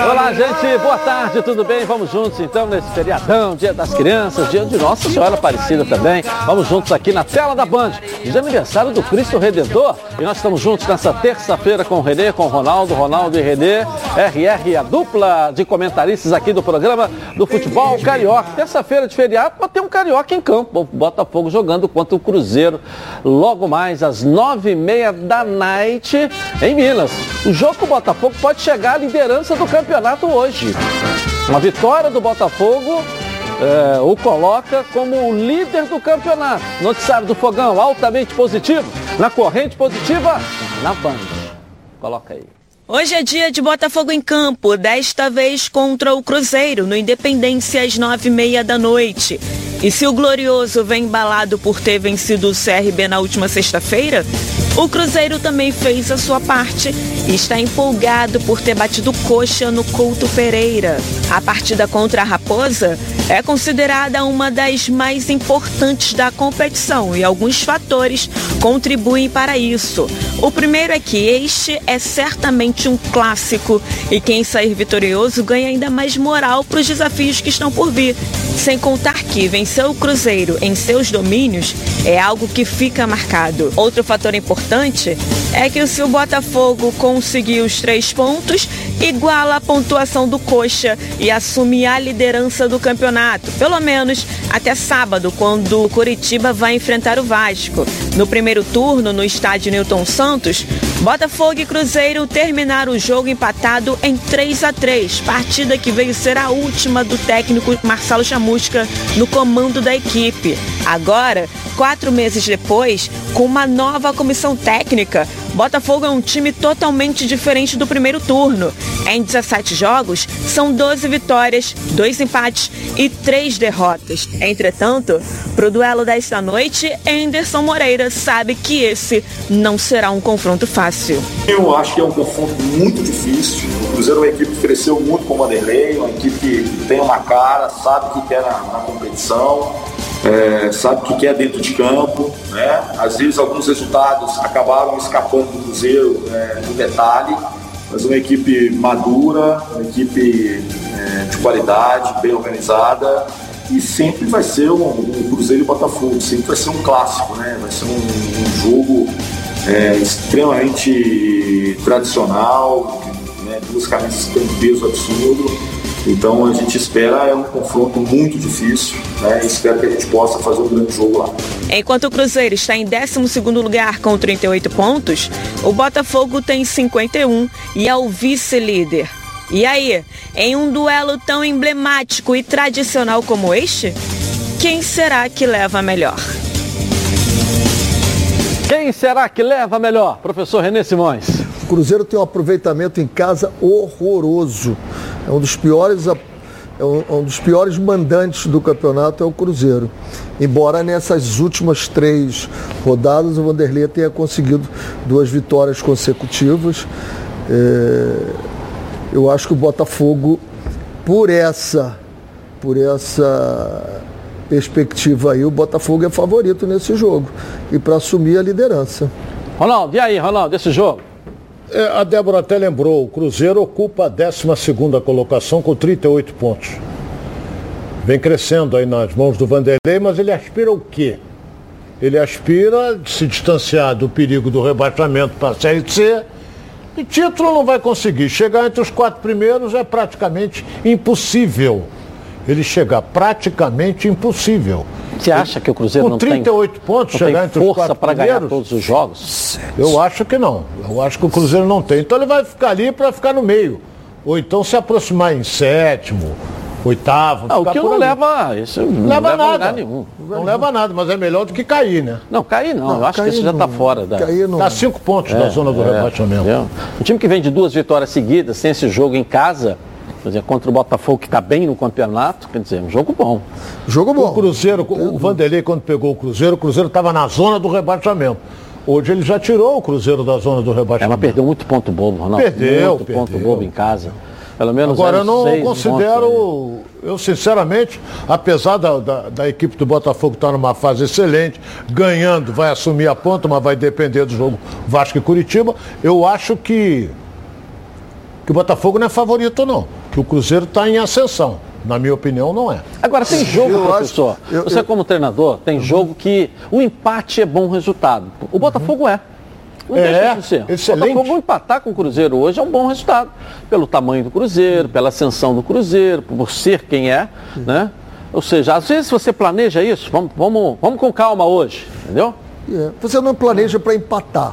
Olá, gente, boa tarde, tudo bem? Vamos juntos então nesse feriadão, Dia das Crianças, dia de Nossa Senhora Aparecida também. Vamos juntos aqui na tela da Band. Dia de aniversário do Cristo Redentor. E nós estamos juntos nessa terça-feira com o Renê, com o Ronaldo, Ronaldo e Renê, RR, a dupla de comentaristas aqui do programa do futebol carioca. Terça-feira de feriado, mas tem um carioca em campo. O Botafogo jogando contra o Cruzeiro logo mais às nove e meia da noite em Minas. O jogo com o Botafogo pode chegar à liderança do campeonato hoje. Uma vitória do Botafogo é, o coloca como o líder do campeonato. Noticiário do Fogão, altamente positivo. Na corrente positiva, na Band. Coloca aí. Hoje é dia de Botafogo em campo, desta vez contra o Cruzeiro, no Independência às nove e meia da noite. E se o Glorioso vem embalado por ter vencido o CRB na última sexta-feira, o Cruzeiro também fez a sua parte e está empolgado por ter batido coxa no Couto Pereira. A partida contra a Raposa é considerada uma das mais importantes da competição e alguns fatores contribuem para isso. O primeiro é que este é certamente um clássico e quem sair vitorioso ganha ainda mais moral para os desafios que estão por vir. Sem contar que vencer o Cruzeiro em seus domínios é algo que fica marcado. Outro fator importante é que se o Botafogo conseguir os três pontos, iguala a pontuação do Coxa e assume a liderança do campeonato, pelo menos até sábado, quando o Curitiba vai enfrentar o Vasco. No primeiro turno, no estádio Newton Santos, Botafogo e Cruzeiro terminaram o jogo empatado em 3 a 3 partida que veio ser a última do técnico Marcelo Chamusca no comando da equipe. Agora, quatro meses depois, com uma nova comissão técnica, Botafogo é um time totalmente diferente do primeiro turno. Em 17 jogos, são 12 vitórias, 2 empates e 3 derrotas. Entretanto, pro duelo desta noite, Anderson Moreira sabe que esse não será um confronto fácil. Eu acho que é um confronto muito difícil. O Cruzeiro é uma equipe que cresceu muito com o Vanderlei, uma equipe que tem uma cara, sabe o que quer na, na competição é, sabe o que quer dentro de campo, né? Às vezes alguns resultados acabaram escapando do Cruzeiro é, no detalhe, mas uma equipe madura, uma equipe é, de qualidade, bem organizada e sempre vai ser um, um, Cruzeiro e Botafogo, sempre vai ser um clássico, né? Vai ser um, um jogo é, extremamente tradicional, né? duas camisas que têm um peso absurdo então a gente espera é um confronto muito difícil, né? Espero que a gente possa fazer um grande jogo lá. Enquanto o Cruzeiro está em 12 lugar com 38 pontos, o Botafogo tem 51 e é o vice-líder. E aí, em um duelo tão emblemático e tradicional como este, quem será que leva melhor? Quem será que leva melhor? Professor Renê Simões. O Cruzeiro tem um aproveitamento em casa horroroso. É um dos piores é um, um, dos piores mandantes do campeonato é o Cruzeiro. Embora nessas últimas três rodadas o Vanderlei tenha conseguido duas vitórias consecutivas, é, eu acho que o Botafogo, por essa, por essa perspectiva aí, o Botafogo é favorito nesse jogo e para assumir a liderança. Ronaldo, e aí, Ronaldo, esse jogo? É, a Débora até lembrou, o Cruzeiro ocupa a 12 colocação com 38 pontos. Vem crescendo aí nas mãos do Vanderlei, mas ele aspira o quê? Ele aspira se distanciar do perigo do rebaixamento para a Série C. E título não vai conseguir. Chegar entre os quatro primeiros é praticamente impossível. Ele chegar praticamente impossível. Você acha que o Cruzeiro Com 38 tem, pontos, não chegar tem entre os força para ganhar todos os jogos? Eu acho que não. Eu acho que o Cruzeiro não tem. Então ele vai ficar ali para ficar no meio. Ou então se aproximar em sétimo, oitavo. Ah, o que por não ali. leva, isso não leva leva a nada. lugar nenhum. Não leva nada, mas é melhor do que cair, né? Não, cair não. Não, eu acho que isso já está não. fora da. Cair não. Está cinco pontos da zona do É, rebaixamento. entendeu? Um time que vem de duas vitórias seguidas, tem esse jogo em casa, quer dizer, contra o Botafogo que está bem no campeonato, quer dizer, um jogo bom. Jogo O bom. Cruzeiro, o Vanderlei, quando pegou o Cruzeiro, o Cruzeiro estava na zona do rebaixamento. Hoje ele já tirou o Cruzeiro da zona do É, mas rebaixamento. perdeu muito ponto bobo, Ronaldo. Perdeu, muito ponto perdeu. bobo em casa. Pelo menos Agora, eu não considero, eu sinceramente, apesar da, da, da equipe do Botafogo estar numa fase excelente, ganhando, vai assumir a ponta, mas vai depender do jogo Vasco e Curitiba, eu acho que que o Botafogo não é favorito, não. Que o Cruzeiro está em ascensão. Na minha opinião, não é. Agora, tem jogo, eu professor. Acho, eu, você, eu, como treinador, tem jogo que o empate é bom resultado. O Botafogo uhum. é. Não é, deixa ser. Excelente. O Botafogo empatar com o Cruzeiro hoje é um bom resultado. Pelo tamanho do Cruzeiro, pela ascensão do Cruzeiro, por ser quem é, né? Ou seja, às vezes você planeja isso, vamos, vamos, vamos com calma hoje, entendeu? É. Você não planeja para empatar.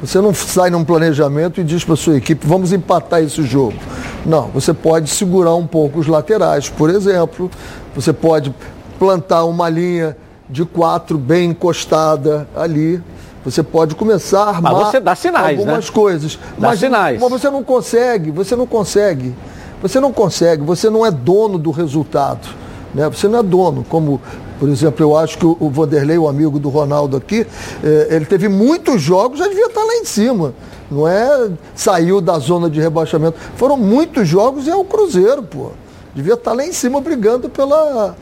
Você não sai num planejamento e diz para sua equipe, vamos empatar esse jogo. Não, você pode segurar um pouco os laterais, por exemplo. Você pode plantar uma linha de quatro bem encostada ali. Você pode começar a armar mas você dá sinais, algumas né? coisas. Dá mas, sinais. mas você não consegue, você não consegue. Você não consegue, você não é dono do resultado. Né? Você não é dono, como, por exemplo, eu acho que o Vanderlei, o amigo do Ronaldo aqui, eh, ele teve muitos jogos, já devia estar lá em cima. Não é saiu da zona de rebaixamento. Foram muitos jogos e é o Cruzeiro, pô. Devia estar lá em cima brigando pela,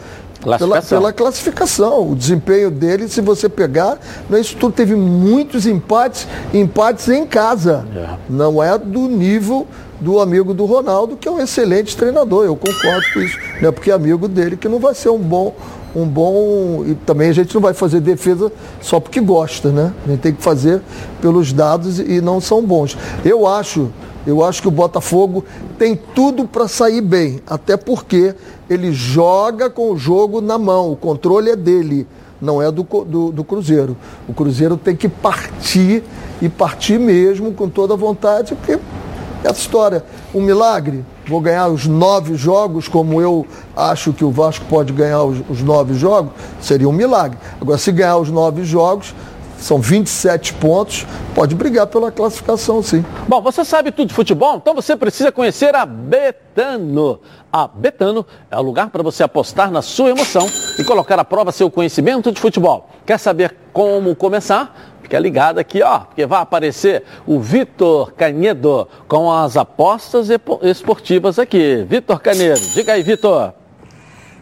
pela, pela, classificação. O desempenho dele, se você pegar, não é isso tudo. Teve muitos empates, empates em casa. É. Não é do nível do amigo do Ronaldo, que é um excelente treinador. Eu concordo com isso. Não é porque é amigo dele que não vai ser um bom. Um bom. E também a gente não vai fazer defesa só porque gosta, né? A gente tem que fazer pelos dados e não são bons. Eu acho eu acho que o Botafogo tem tudo para sair bem, até porque ele joga com o jogo na mão, o controle é dele, não é do, do, do Cruzeiro. O Cruzeiro tem que partir e partir mesmo com toda a vontade, porque é essa história, um milagre, vou ganhar os nove jogos, como eu acho que o Vasco pode ganhar os, os nove jogos, seria um milagre. Agora, se ganhar os nove jogos, são 27 pontos, pode brigar pela classificação, sim. Bom, você sabe tudo de futebol, então você precisa conhecer a Betano. A Betano é o lugar para você apostar na sua emoção e colocar à prova seu conhecimento de futebol. Quer saber como começar? Fica ligado aqui, ó, porque vai aparecer o Vitor Canedo com as apostas esportivas aqui. Vitor Canedo, diga aí, Vitor.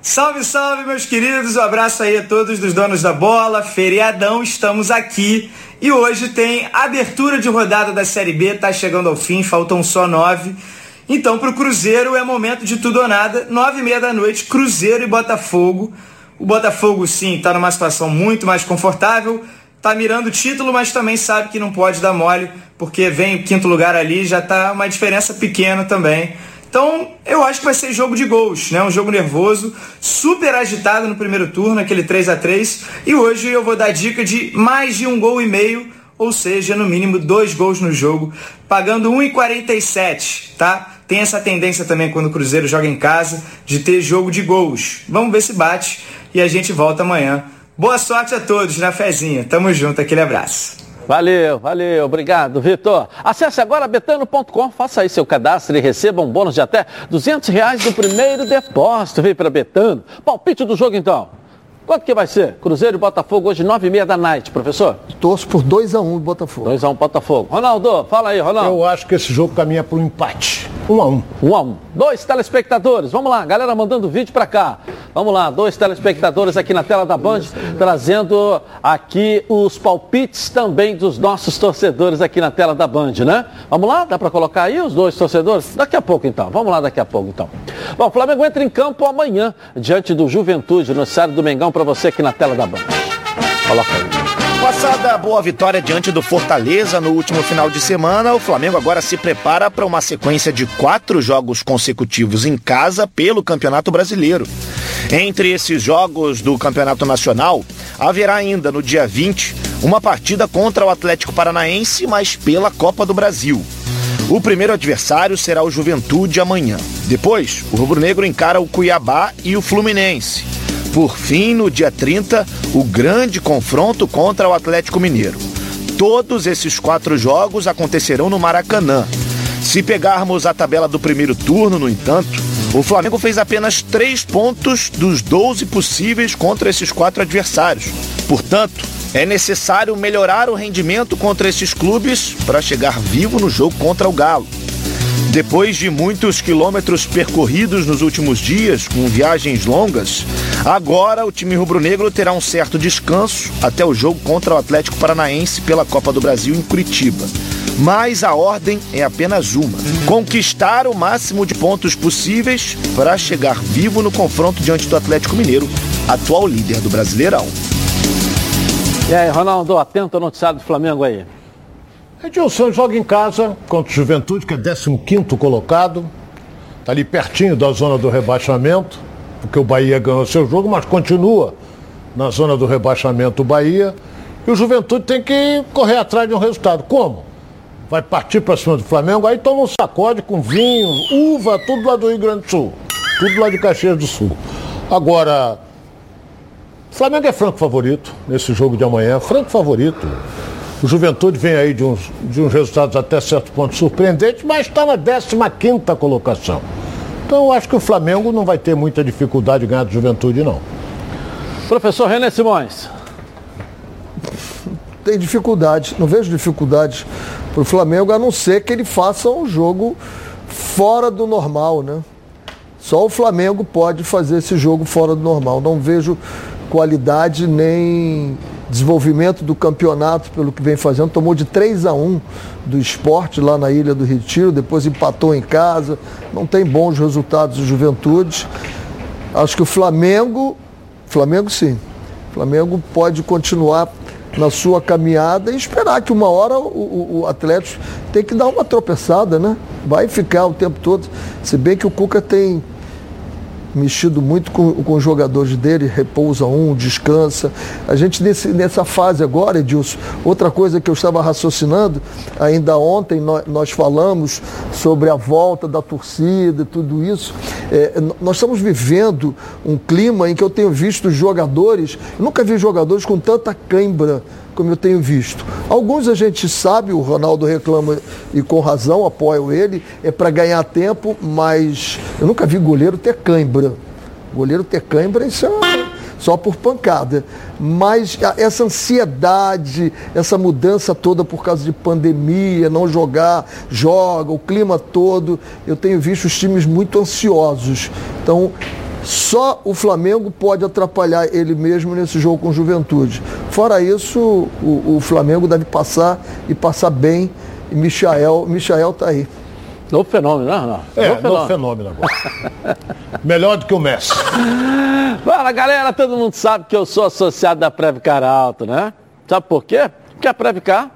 Salve, salve, meus queridos! Um abraço aí a todos dos donos da bola. Feriadão, estamos aqui. E hoje tem abertura de rodada da Série B, tá chegando ao fim, faltam só nove. Então, para o Cruzeiro é momento de tudo ou nada. Nove e meia da noite, Cruzeiro e Botafogo. O Botafogo, sim, está numa situação muito mais confortável. Tá mirando o título, mas também sabe que não pode dar mole, porque vem o quinto lugar ali, já tá uma diferença pequena também. Então, eu acho que vai ser jogo de gols, né? Um jogo nervoso, super agitado no primeiro turno, aquele 3 a 3 E hoje eu vou dar dica de mais de um gol e meio, ou seja, no mínimo dois gols no jogo, pagando 1,47, tá? Tem essa tendência também quando o Cruzeiro joga em casa de ter jogo de gols. Vamos ver se bate e a gente volta amanhã. Boa sorte a todos na fezinha. Tamo junto, aquele abraço. Valeu, valeu, obrigado, Vitor. Acesse agora betano.com, faça aí seu cadastro e receba um bônus de até 200 reais no primeiro depósito. Vem para Betano. Palpite do jogo então. Quanto que vai ser? Cruzeiro e Botafogo hoje, nove e meia da noite, professor? Torço por 2x1 um, Botafogo. 2x1 um, Botafogo. Ronaldo, fala aí, Ronaldo. Eu acho que esse jogo caminha para um empate. 1 um a 1 um. 1 um a 1 um. Dois telespectadores. Vamos lá, galera mandando vídeo para cá. Vamos lá, dois telespectadores aqui na tela da Band, trazendo aqui os palpites também dos nossos torcedores aqui na tela da Band, né? Vamos lá? Dá para colocar aí os dois torcedores? Daqui a pouco então. Vamos lá daqui a pouco então. Bom, o Flamengo entra em campo amanhã diante do Juventude no estádio do Mengão para você aqui na tela da Band. Coloca aí. Passada a boa vitória diante do Fortaleza no último final de semana, o Flamengo agora se prepara para uma sequência de quatro jogos consecutivos em casa pelo Campeonato Brasileiro. Entre esses jogos do Campeonato Nacional, haverá ainda no dia 20 uma partida contra o Atlético Paranaense, mas pela Copa do Brasil. O primeiro adversário será o Juventude amanhã. Depois, o rubro-negro encara o Cuiabá e o Fluminense. Por fim, no dia 30, o grande confronto contra o Atlético Mineiro. Todos esses quatro jogos acontecerão no Maracanã. Se pegarmos a tabela do primeiro turno, no entanto, o Flamengo fez apenas três pontos dos 12 possíveis contra esses quatro adversários. Portanto, é necessário melhorar o rendimento contra esses clubes para chegar vivo no jogo contra o Galo. Depois de muitos quilômetros percorridos nos últimos dias, com viagens longas, agora o time rubro-negro terá um certo descanso até o jogo contra o Atlético Paranaense pela Copa do Brasil em Curitiba. mas a ordem é apenas uma: conquistar o máximo de pontos possíveis para chegar vivo no confronto diante do Atlético Mineiro, atual líder do Brasileirão. E aí, Ronaldo, atento ao noticiário do Flamengo aí. Edilson joga em casa contra o Juventude, que é 15 colocado. Está ali pertinho da zona do rebaixamento, porque o Bahia ganhou seu jogo, mas continua na zona do rebaixamento o Bahia. E o Juventude tem que correr atrás de um resultado. Como? Vai partir para cima do Flamengo, aí toma um sacode com vinho, uva, tudo lá do Rio Grande do Sul. Tudo lá de Caxias do Sul. Agora, Flamengo é franco favorito nesse jogo de amanhã, franco favorito. O Juventude vem aí de uns, de uns resultados até certo ponto surpreendentes, mas está na 15 colocação. Então eu acho que o Flamengo não vai ter muita dificuldade de ganhar do Juventude, não. Professor René Simões. Tem dificuldade, não vejo dificuldade para o Flamengo, a não ser que ele faça um jogo fora do normal, né? Só o Flamengo pode fazer esse jogo fora do normal. Não vejo qualidade nem desenvolvimento do campeonato pelo que vem fazendo. Tomou de 3 a 1 do esporte lá na Ilha do Retiro, depois empatou em casa. Não tem bons resultados do Juventude. Acho que o Flamengo, Flamengo sim, Flamengo pode continuar na sua caminhada e esperar que uma hora o, o, o Atlético tem que dar uma tropeçada, né? Vai ficar o tempo todo. Se bem que o Cuca tem mexido muito com, com os jogadores dele, repousa um, descansa. A gente nesse, nessa fase agora, Edilson, outra coisa que eu estava raciocinando, ainda ontem nós, nós falamos sobre a volta da torcida, tudo isso. É, nós estamos vivendo um clima em que eu tenho visto jogadores, nunca vi jogadores com tanta cãibra como eu tenho visto. Alguns a gente sabe, o Ronaldo reclama e com razão, apoio ele, é para ganhar tempo, mas eu nunca vi goleiro ter cãibra. Goleiro ter cãibra, isso é só por pancada. Mas essa ansiedade, essa mudança toda por causa de pandemia, não jogar, joga, o clima todo, eu tenho visto os times muito ansiosos. Então, só o Flamengo pode atrapalhar ele mesmo nesse jogo com juventude. Fora isso, o, o Flamengo deve passar e passar bem. E Michael, Michael tá aí. Novo fenômeno, não? não. É, novo fenômeno, fenômeno agora. Melhor do que o Messi. Fala, galera, todo mundo sabe que eu sou associado da Previcar Alto, né? Sabe por quê? Porque a Previcar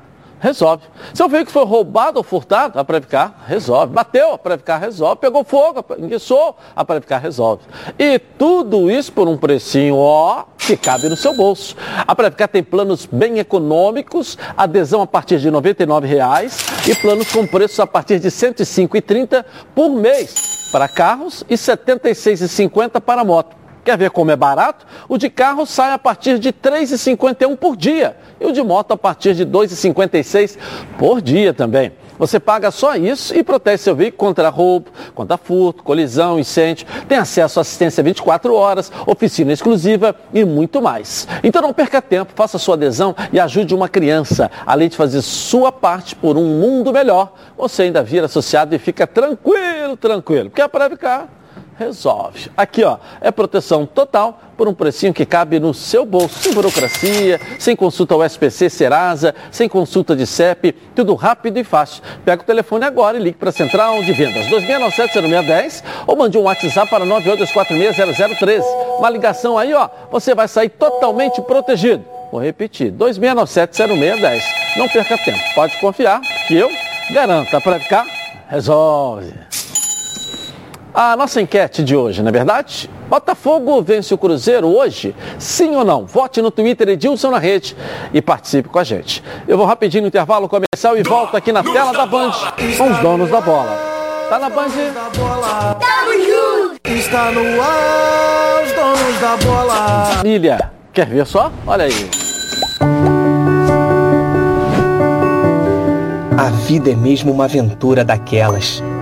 resolve. Seu veículo foi roubado ou furtado, a Previcar resolve. Bateu, a Previcar resolve. Pegou fogo, enguiçou, a Previcar resolve. E tudo isso por um precinho, ó, que cabe no seu bolso. A Previcar tem planos bem econômicos, adesão a partir de R$ 99,00 e planos com preços a partir de R$ 105,30 por mês para carros e R$ 76,50 para moto. Quer ver como é barato? O de carro sai a partir de R$ 3,51 por dia e o de moto a partir de R$ 2,56 por dia também. Você paga só isso e protege seu veículo contra roubo, contra furto, colisão, incêndio. Tem acesso à assistência 24 horas, oficina exclusiva e muito mais. Então não perca tempo, faça sua adesão e ajude uma criança. Além de fazer sua parte por um mundo melhor, você ainda vira associado e fica tranquilo, tranquilo. Porque a Previcar resolve. Aqui, ó, é proteção total por um precinho que cabe no seu bolso, sem burocracia, sem consulta ao SPC Serasa, sem consulta de CEP, tudo rápido e fácil. Pega o telefone agora e ligue para a Central de Vendas 2697-0610 ou mande um WhatsApp para 9824600013. Uma ligação aí, ó, você vai sair totalmente protegido. Vou repetir, 2697-0610. Não perca tempo, pode confiar que eu garanto, para ficar, resolve. A nossa enquete de hoje, não é verdade? Botafogo vence o Cruzeiro hoje? Sim ou não? Vote no Twitter Edilson na rede e participe com a gente. Eu vou rapidinho no intervalo comercial e volto aqui na tela da Band com os donos da bola. Tá na Band? Tamo junto! Está no ar, os donos da bola. Família, quer ver só? Olha aí. A vida é mesmo uma aventura daquelas.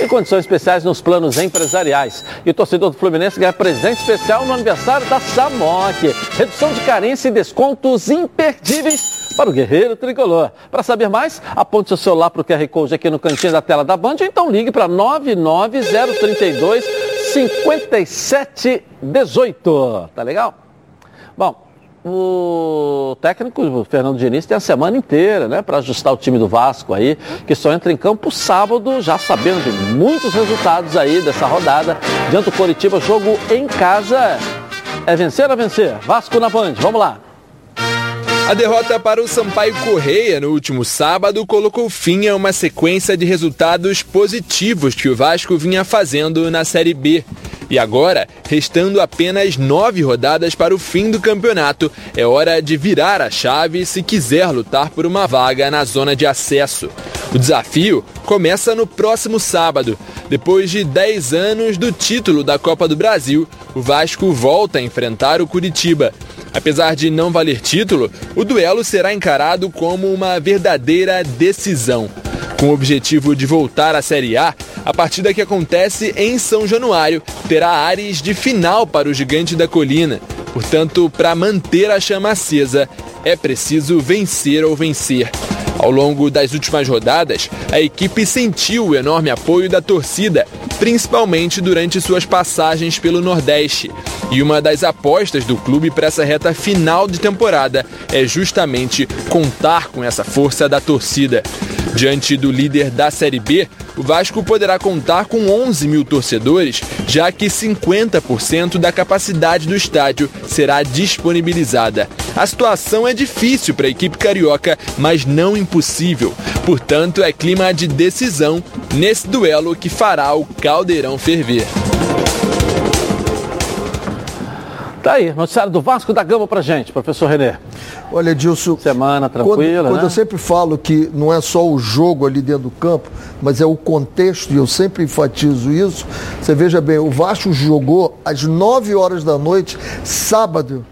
e condições especiais nos planos empresariais. E o torcedor do Fluminense ganha presente especial no aniversário da Samok. Redução de carência e descontos imperdíveis para o guerreiro tricolor. Para saber mais, aponte seu celular para o QR Code aqui no cantinho da tela da Band ou então ligue para 99032 5718. Tá legal? Bom, o técnico Fernando Diniz tem a semana inteira, né, para ajustar o time do Vasco aí, que só entra em campo sábado, já sabendo de muitos resultados aí dessa rodada. Diante do Coritiba, jogo em casa. É vencer ou vencer? Vasco na Band, vamos lá. A derrota para o Sampaio Correia no último sábado colocou fim a uma sequência de resultados positivos que o Vasco vinha fazendo na Série B. E agora, restando apenas nove rodadas para o fim do campeonato, é hora de virar a chave se quiser lutar por uma vaga na zona de acesso. O desafio começa no próximo sábado. Depois de 10 anos do título da Copa do Brasil, o Vasco volta a enfrentar o Curitiba. Apesar de não valer título, o duelo será encarado como uma verdadeira decisão. Com o objetivo de voltar à Série A, a partida que acontece em São Januário terá áreas de final para o Gigante da Colina. Portanto, para manter a chama acesa, é preciso vencer ou vencer. Ao longo das últimas rodadas, a equipe sentiu o enorme apoio da torcida, principalmente durante suas passagens pelo Nordeste. E uma das apostas do clube para essa reta final de temporada é justamente contar com essa força da torcida. Diante do líder da Série B, o Vasco poderá contar com 11 mil torcedores, já que 50% da capacidade do estádio será disponibilizada. A situação é difícil para a equipe carioca, mas não impossível. Portanto, é clima de decisão nesse duelo que fará o caldeirão ferver. Tá aí, noticiário do Vasco da Gama pra gente, professor Renê. Olha, Edilson. Semana tranquila. Quando, quando né? eu sempre falo que não é só o jogo ali dentro do campo, mas é o contexto, e eu sempre enfatizo isso. Você veja bem, o Vasco jogou às 9 horas da noite, sábado,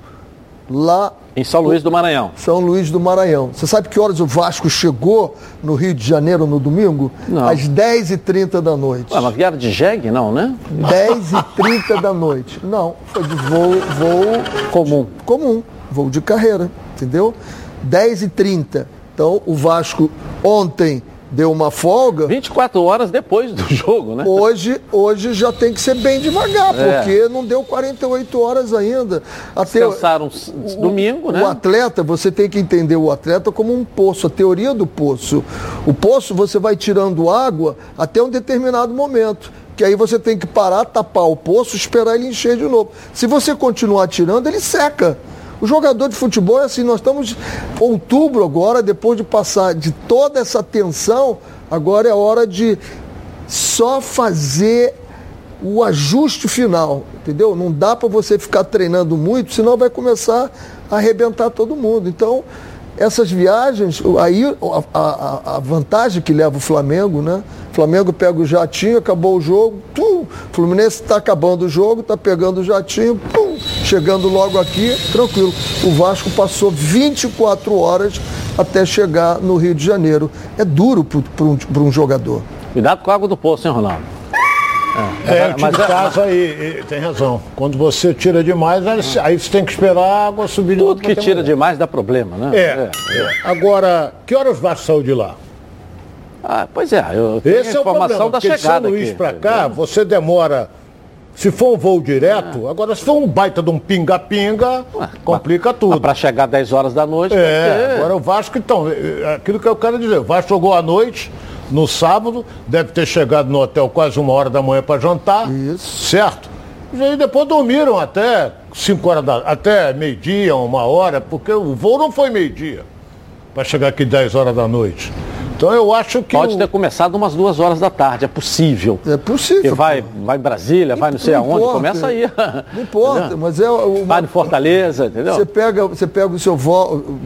lá em São Luís do Maranhão. São Luís do Maranhão. Você sabe que horas o Vasco chegou no Rio de Janeiro no domingo? Não. Às 10h30 da noite. Ué, mas vieram de jegue, não, né? 10h30 da noite. Não, foi de voo, voo Comum. comum, voo de carreira, entendeu? 10h30. Então o Vasco ontem deu uma folga. 24 horas depois do jogo, né? Hoje, hoje já tem que ser bem devagar, É. porque não deu 48 horas ainda. Até Descansaram s- domingo, né? O atleta, você tem que entender o atleta como um poço, a teoria do poço. O poço você vai tirando água até um determinado momento. Que aí você tem que parar, tapar o poço, esperar ele encher de novo. Se você continuar tirando, ele seca. O jogador de futebol é assim, nós estamos outubro agora, depois de passar de toda essa tensão, agora é hora de só fazer o ajuste final, entendeu? Não dá para você ficar treinando muito, senão vai começar a arrebentar todo mundo. Então, essas viagens, aí a, a- a vantagem que leva o Flamengo, né? Flamengo pega o jatinho, acabou o jogo, pum, Fluminense está acabando o jogo, está pegando o jatinho, pum, chegando logo aqui, tranquilo. O Vasco passou 24 horas até chegar no Rio de Janeiro. É duro para um, um jogador. Cuidado com a água do poço, hein, Ronaldo? É, time Mas de é- casa aí, e tem razão. Quando você tira demais, aí, você tem que esperar a água subir de Tudo que pra tira demais dá problema, né? É, é. Agora, que horas o Vasco saiu de lá? Ah, pois é, eu tenho Esse a é o informação problema, da porque de São chegada Luís pra cá, você demora... Se for um voo direto, agora se for um baita de um pinga-pinga, complica tudo. Para chegar 10 horas da noite, É, porque- agora o Vasco, então, é, aquilo que eu quero dizer, o Vasco jogou à noite, no sábado, deve ter chegado no hotel quase uma hora da manhã para jantar. Isso. Certo? E aí depois dormiram até 5 horas da. até meio-dia, uma hora, porque o voo não foi meio-dia. Para chegar aqui 10 horas da noite. Então eu acho que. Pode o... ter começado umas duas horas da tarde, é possível. É possível. E vai, vai em Brasília, vai não sei aonde, importa, começa aí. Não importa, mas é uma... Vai em Fortaleza, entendeu? Você pega, você pega o seu voo,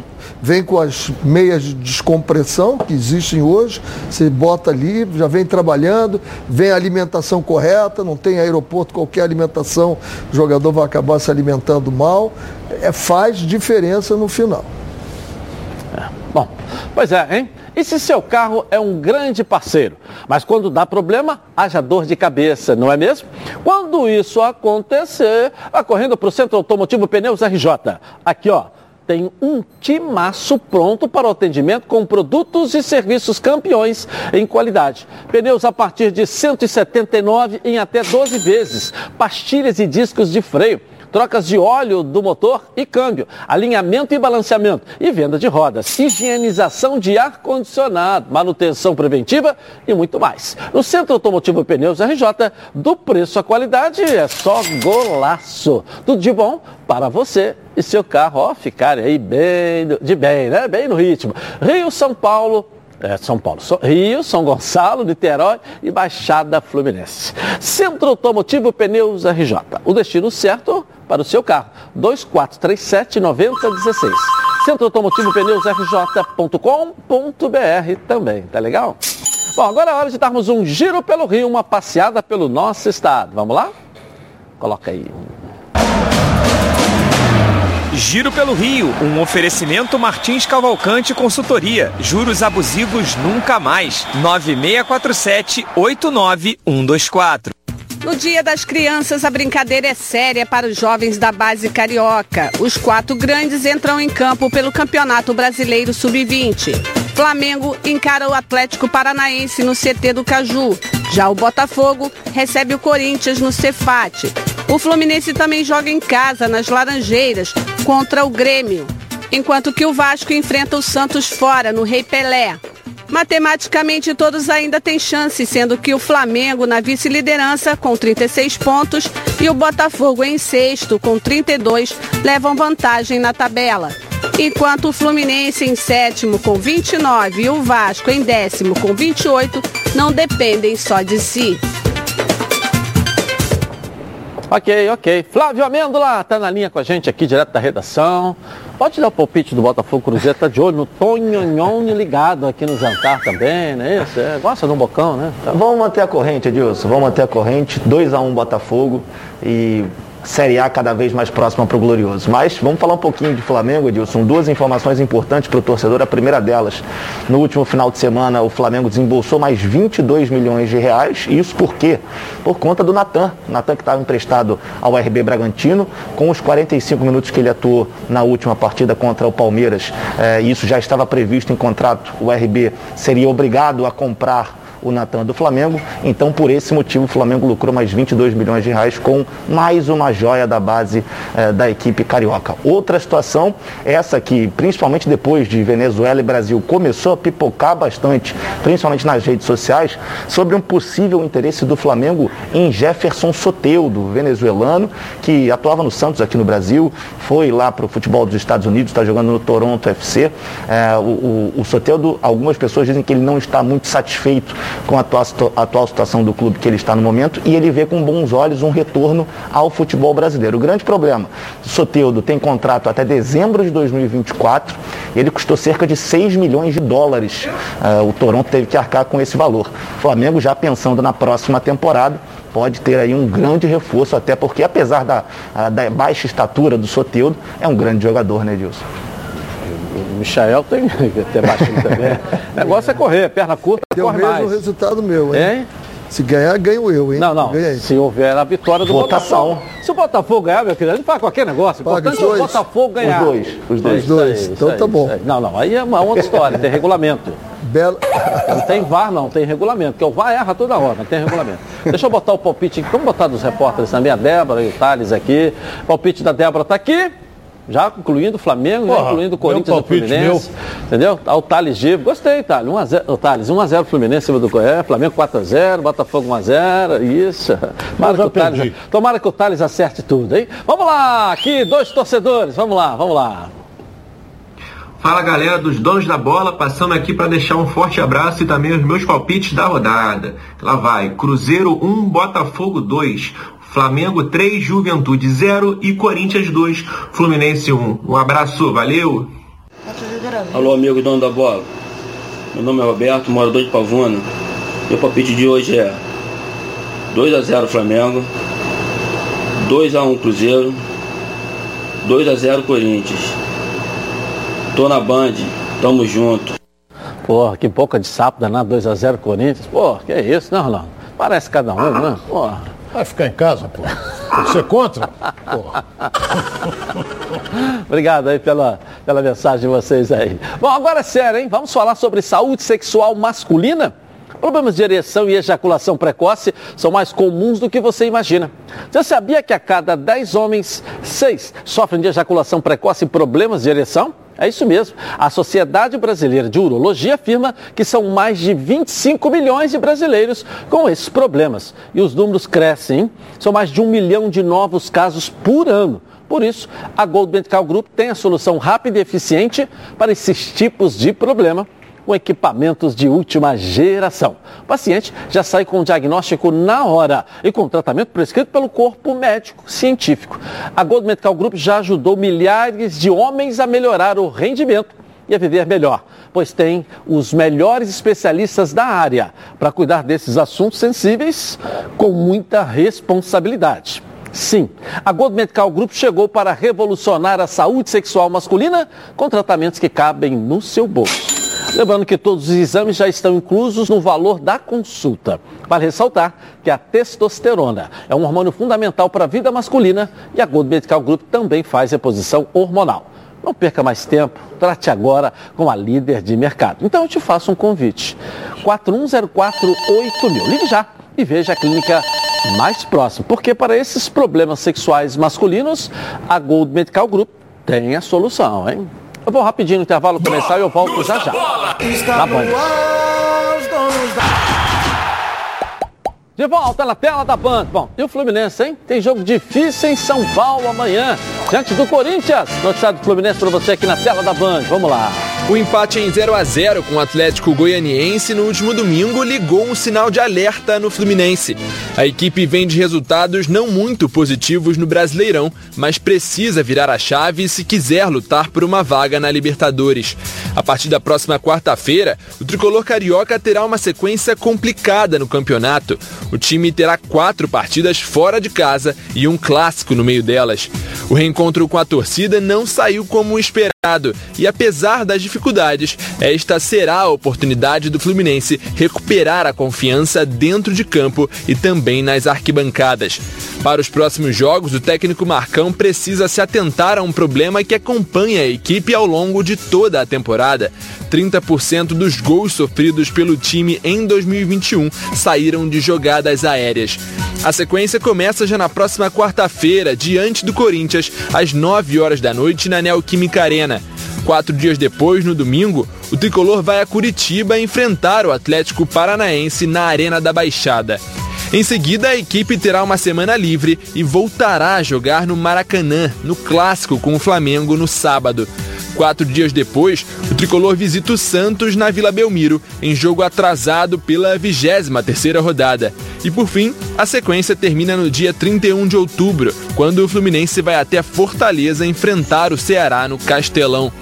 vem com as meias de descompressão que existem hoje, você bota ali, já vem trabalhando, vem a alimentação correta, não tem aeroporto, qualquer alimentação, o jogador vai acabar se alimentando mal. É, faz diferença no final. Bom, pois é, hein? E se seu carro é um grande parceiro, mas quando dá problema, haja dor de cabeça, não é mesmo? Quando isso acontecer, vá correndo para o Centro Automotivo Pneus RJ. Aqui, ó, tem um timaço pronto para o atendimento com produtos e serviços campeões em qualidade. Pneus a partir de 179 em até 12 vezes, pastilhas e discos de freio trocas de óleo do motor e câmbio, alinhamento e balanceamento e venda de rodas, higienização de ar-condicionado, manutenção preventiva e muito mais. No Centro Automotivo Pneus RJ, do preço à qualidade é só golaço. Tudo de bom para você e seu carro ó, ficarem aí bem de bem, né? Bem no ritmo. Rio, São Paulo, é, São Paulo, Rio, São Gonçalo, Niterói e Baixada Fluminense. Centro Automotivo Pneus RJ. O destino certo para o seu carro. 2437 9016. Centro Automotivo Pneus RJ.com.br também, tá legal? Bom, agora é hora de darmos um giro pelo Rio, uma passeada pelo nosso estado. Vamos lá? Coloca aí. Giro pelo Rio, um oferecimento Martins Cavalcante Consultoria. Juros abusivos nunca mais. 9647-89124. No Dia das Crianças, a brincadeira é séria para os jovens da base carioca. Os quatro grandes entram em campo pelo Campeonato Brasileiro Sub-20. Flamengo encara o Atlético Paranaense no CT do Caju. Já o Botafogo recebe o Corinthians no Cefate. O Fluminense também joga em casa, nas Laranjeiras, contra o Grêmio. Enquanto que o Vasco enfrenta o Santos fora, no Rei Pelé. Matematicamente, todos ainda têm chance, sendo que o Flamengo na vice-liderança com 36 pontos e o Botafogo em sexto com 32 levam vantagem na tabela. Enquanto o Fluminense em sétimo com 29 e o Vasco em décimo com 28 não dependem só de si. Ok, ok. Flávio Amêndola está na linha com a gente aqui, direto da redação. Pode dar o palpite do Botafogo Cruzeiro, tá de olho no Tonhonhon ligado aqui no jantar também, né? Isso, é, gosta de um bocão, né? Tá. Vamos manter a corrente, Edilson. Vamos manter a corrente. 2x1 um Botafogo e Série A cada vez mais próxima para o Glorioso. Mas vamos falar um pouquinho de Flamengo, Edilson. Duas informações importantes para o torcedor. A primeira delas, no último final de semana, o Flamengo desembolsou mais 22 milhões de reais. Isso por quê? Por conta do Natan. Natan que estava emprestado ao RB Bragantino, com os 45 minutos que ele atuou na última partida contra o Palmeiras. É, isso já estava previsto em contrato. O RB seria obrigado a comprar o Natan do Flamengo. Então, por esse motivo, o Flamengo lucrou mais 22 milhões de reais com mais uma joia da base eh, da equipe carioca. Outra situação, essa que, principalmente depois de Venezuela e Brasil, começou a pipocar bastante, principalmente nas redes sociais, sobre um possível interesse do Flamengo em Jefferson Soteudo, venezuelano, que atuava no Santos aqui no Brasil, foi lá para o futebol dos Estados Unidos, está jogando no Toronto FC. Eh, o, o, o Soteudo, algumas pessoas dizem que ele não está muito satisfeito com a atual, a atual situação do clube que ele está no momento e ele vê com bons olhos um retorno ao futebol brasileiro. O grande problema, Soteudo tem contrato até dezembro de 2024, ele custou cerca de 6 milhões de dólares. Uh, o Toronto teve que arcar com esse valor. O Flamengo já pensando na próxima temporada, pode ter aí um grande reforço, até porque apesar da, da baixa estatura do Soteudo, é um grande jogador, né, Dilson? O Michael tem até baixinho também. O negócio é correr, perna curta, Deu corre mesmo mais. resultado meu, hein? Hein? Se ganhar, ganho eu, hein? Não, não. Aí. Se houver a vitória do Votação. Botafogo. Se o Botafogo ganhar, meu querido, ele faz qualquer negócio. O Paga importante é o. Botafogo ganhar. Os dois, os dois. É, Os dois. isso Então tá bom. Não, não. Aí é uma outra história. Tem regulamento. Bela... Não tem VAR, não, tem regulamento. Porque o VAR erra toda hora, não tem regulamento. Deixa eu botar o palpite aqui. Vamos botar dos repórteres também, a Débora e o Thales aqui. O palpite da Débora está aqui. Já incluindo o Flamengo, já Porra, incluindo o Corinthians e o Fluminense. Entendeu? Tá o Thales Gibo. Gostei, Thales. 1x0, o Thales, 1x0 Fluminense em cima do Goiás, Flamengo 4x0, Botafogo 1x0. Isso. Tomara que, já o Thales, tomara que o Thales acerte tudo, hein? Vamos lá, aqui, dois torcedores. Vamos lá, vamos lá. Fala galera dos donos da bola, passando aqui para deixar um forte abraço e também os meus palpites da rodada. Lá vai, Cruzeiro 1, Botafogo 2, Flamengo 3, Juventude 0 e Corinthians 2, Fluminense 1. Um abraço, valeu! Alô amigo dono da bola, meu nome é Roberto, morador de Pavuna. Meu palpite de hoje é 2 a 0 Flamengo, 2 a 1 Cruzeiro, 2 a 0 Corinthians. Tô na Band, tamo junto. Porra, que boca de sapo danado, 2x0 Corinthians. Porra, que é isso, né, Rolando? Parece cada um, né? Porra. Vai ficar em casa, pô. Você é contra? Obrigado aí pela, pela mensagem de vocês aí. Bom, agora é sério, hein? Vamos falar sobre saúde sexual masculina? Problemas de ereção e ejaculação precoce são mais comuns do que você imagina. Você sabia que a cada 10 homens, 6 sofrem de ejaculação precoce e problemas de ereção? É isso mesmo. A Sociedade Brasileira de Urologia afirma que são mais de 25 milhões de brasileiros com esses problemas. E os números crescem. Hein? São mais de um milhão de novos casos por ano. Por isso, a Gold Medical Group tem a solução rápida e eficiente para esses tipos de problema com equipamentos de última geração. O paciente já sai com o diagnóstico na hora e com tratamento prescrito pelo corpo médico científico. A Gold Medical Group já ajudou milhares de homens a melhorar o rendimento e a viver melhor, pois tem os melhores especialistas da área para cuidar desses assuntos sensíveis com muita responsabilidade. Sim, a Gold Medical Group chegou para revolucionar a saúde sexual masculina com tratamentos que cabem no seu bolso. Lembrando que todos os exames já estão inclusos no valor da consulta. Vale ressaltar que a testosterona é um hormônio fundamental para a vida masculina e a Gold Medical Group também faz reposição hormonal. Não perca mais tempo, trate agora com a líder de mercado. Então eu te faço um convite. 41048000. Ligue já e veja a clínica mais próxima, porque para esses problemas sexuais masculinos, a Gold Medical Group tem a solução, hein? Eu vou rapidinho no intervalo começar e eu volto já já. Na Band. De volta na tela da Band. Bom, e o Fluminense, hein? Tem jogo difícil em São Paulo amanhã, diante do Corinthians. Noticiário do Fluminense para você aqui na tela da Band. Vamos lá. O empate em 0 a 0 com o Atlético Goianiense no último domingo ligou um sinal de alerta no Fluminense. A equipe vem de resultados não muito positivos no Brasileirão, mas precisa virar a chave se quiser lutar por uma vaga na Libertadores. A partir da próxima quarta-feira, o tricolor carioca terá uma sequência complicada no campeonato. O time terá quatro partidas fora de casa e um clássico no meio delas. O reencontro com a torcida não saiu como esperado e, apesar das dificuldades, esta será a oportunidade do Fluminense recuperar a confiança dentro de campo e também nas arquibancadas. Para os próximos jogos, o técnico Marcão precisa se atentar a um problema que acompanha a equipe ao longo de toda a temporada. 30% dos gols sofridos pelo time em 2021 saíram de jogadas aéreas. A sequência começa já na próxima quarta-feira, diante do Corinthians, às 9 horas da noite na Neoquímica Arena. Quatro dias depois, no domingo, o tricolor vai a Curitiba enfrentar o Atlético Paranaense na Arena da Baixada. Em seguida, a equipe terá uma semana livre e voltará a jogar no Maracanã, no clássico com o Flamengo no sábado. Quatro dias depois, o tricolor visita o Santos na Vila Belmiro, em jogo atrasado pela 23ª rodada. E por fim, a sequência termina no dia 31 de outubro, quando o Fluminense vai até Fortaleza enfrentar o Ceará no Castelão.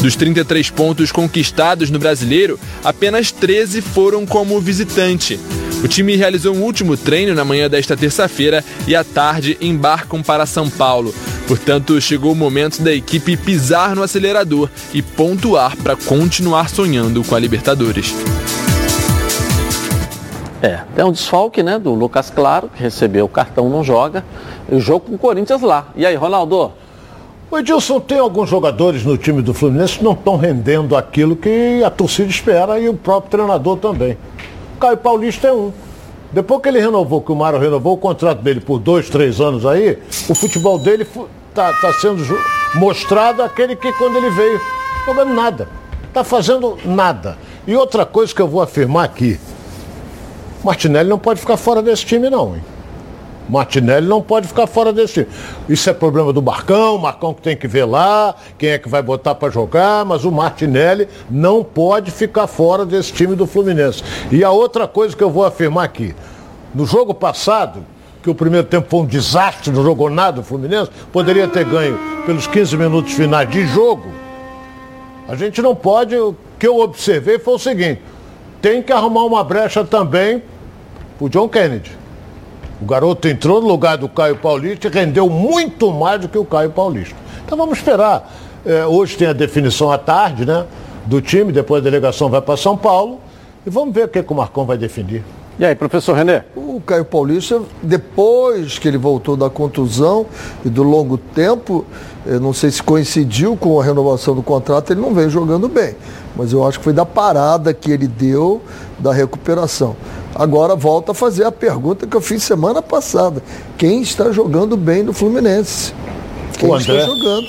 Dos 33 pontos conquistados no Brasileiro, apenas 13 foram como visitante. O time realizou um último treino na manhã desta terça-feira e à tarde embarcam para São Paulo. Portanto, chegou o momento da equipe pisar no acelerador e pontuar para continuar sonhando com a Libertadores. É, tem um desfalque, né, do Lucas Claro, que recebeu o cartão, não joga. O jogo com o Corinthians lá. E aí, Ronaldo? O Edilson tem alguns jogadores no time do Fluminense que não estão rendendo aquilo que a torcida espera e o próprio treinador também. Caio Paulista é um. Depois que ele renovou, que o Mário renovou o contrato dele por dois, três anos aí, o futebol dele está tá sendo mostrado aquele que quando ele veio, jogando nada. Está fazendo nada. E outra coisa que eu vou afirmar aqui, Martinelli não pode ficar fora desse time não, hein? Martinelli não pode ficar fora desse. Isso é problema do Marcão, o Marcão que tem que ver lá, quem é que vai botar para jogar, mas o Martinelli não pode ficar fora desse time do Fluminense. E a outra coisa que eu vou afirmar aqui, no jogo passado, que o primeiro tempo foi um desastre, não jogou nada o Fluminense, poderia ter ganho pelos 15 minutos finais de jogo. A gente não pode, o que eu observei foi o seguinte, tem que arrumar uma brecha também o John Kennedy. O garoto entrou no lugar do Caio Paulista e rendeu muito mais do que o Caio Paulista. Então vamos esperar. É, hoje tem a definição à tarde, né? Do time, depois a delegação vai para São Paulo. E vamos ver o que, que o Marcão vai definir. E aí, professor René? O Caio Paulista, depois que ele voltou da contusão e do longo tempo, eu não sei se coincidiu com a renovação do contrato, ele não vem jogando bem. Mas eu acho que foi da parada que ele deu da recuperação. Agora volta a fazer a pergunta que eu fiz semana passada. Quem está jogando bem no Fluminense? Quem o André. está jogando?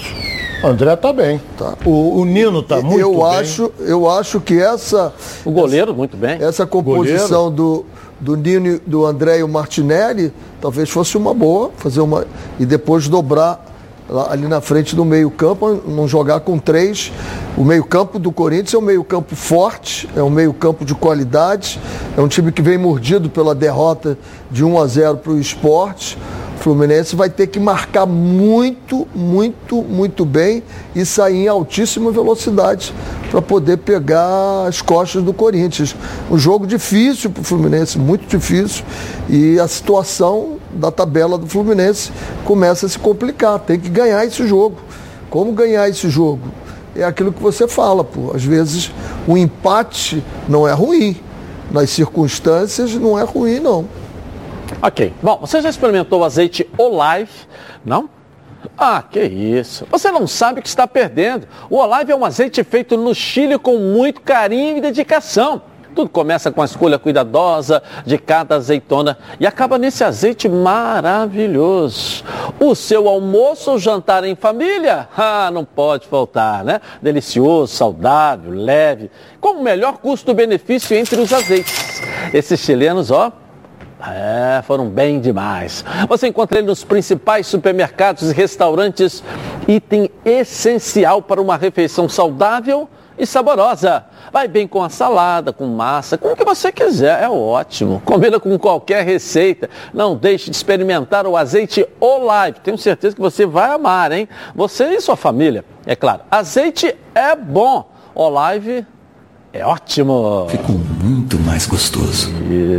O André está bem. Tá. O, o Nino está muito eu bem. Acho, eu acho que essa. O goleiro, muito bem. Essa composição do, do Nino, do André e o Martinelli talvez fosse uma boa, fazer uma. E depois dobrar lá, ali na frente do meio-campo, não jogar com três. O meio-campo do Corinthians é um meio-campo forte, é um meio-campo de qualidade, é um time que vem mordido pela derrota de 1 a 0 para o esporte. O Fluminense vai ter que marcar muito, muito, muito bem e sair em altíssima velocidade para poder pegar as costas do Corinthians. Um jogo difícil para o Fluminense, muito difícil, e a situação da tabela do Fluminense começa a se complicar. Tem que ganhar esse jogo. Como ganhar esse jogo? É aquilo que você fala, pô. Às vezes o empate não é ruim. Nas circunstâncias não é ruim, não. Ok. Bom, você já experimentou o azeite Olive? Não? Ah, que isso. Você não sabe o que está perdendo. O Olive é um azeite feito no Chile com muito carinho e dedicação. Tudo começa com a escolha cuidadosa de cada azeitona e acaba nesse azeite maravilhoso. O seu almoço ou jantar em família? Ah, não pode faltar, né? Delicioso, saudável, leve, com o melhor custo-benefício entre os azeites. Esses chilenos, ó, é, foram bem demais. Você encontra ele nos principais supermercados e restaurantes, item essencial para uma refeição saudável e saborosa. Vai bem com a salada, com massa, com o que você quiser, é ótimo. Combina com qualquer receita. Não deixe de experimentar o azeite Olive. Tenho certeza que você vai amar, hein? Você e sua família. É claro, azeite é bom. Olive é ótimo. Ficou muito mais gostoso.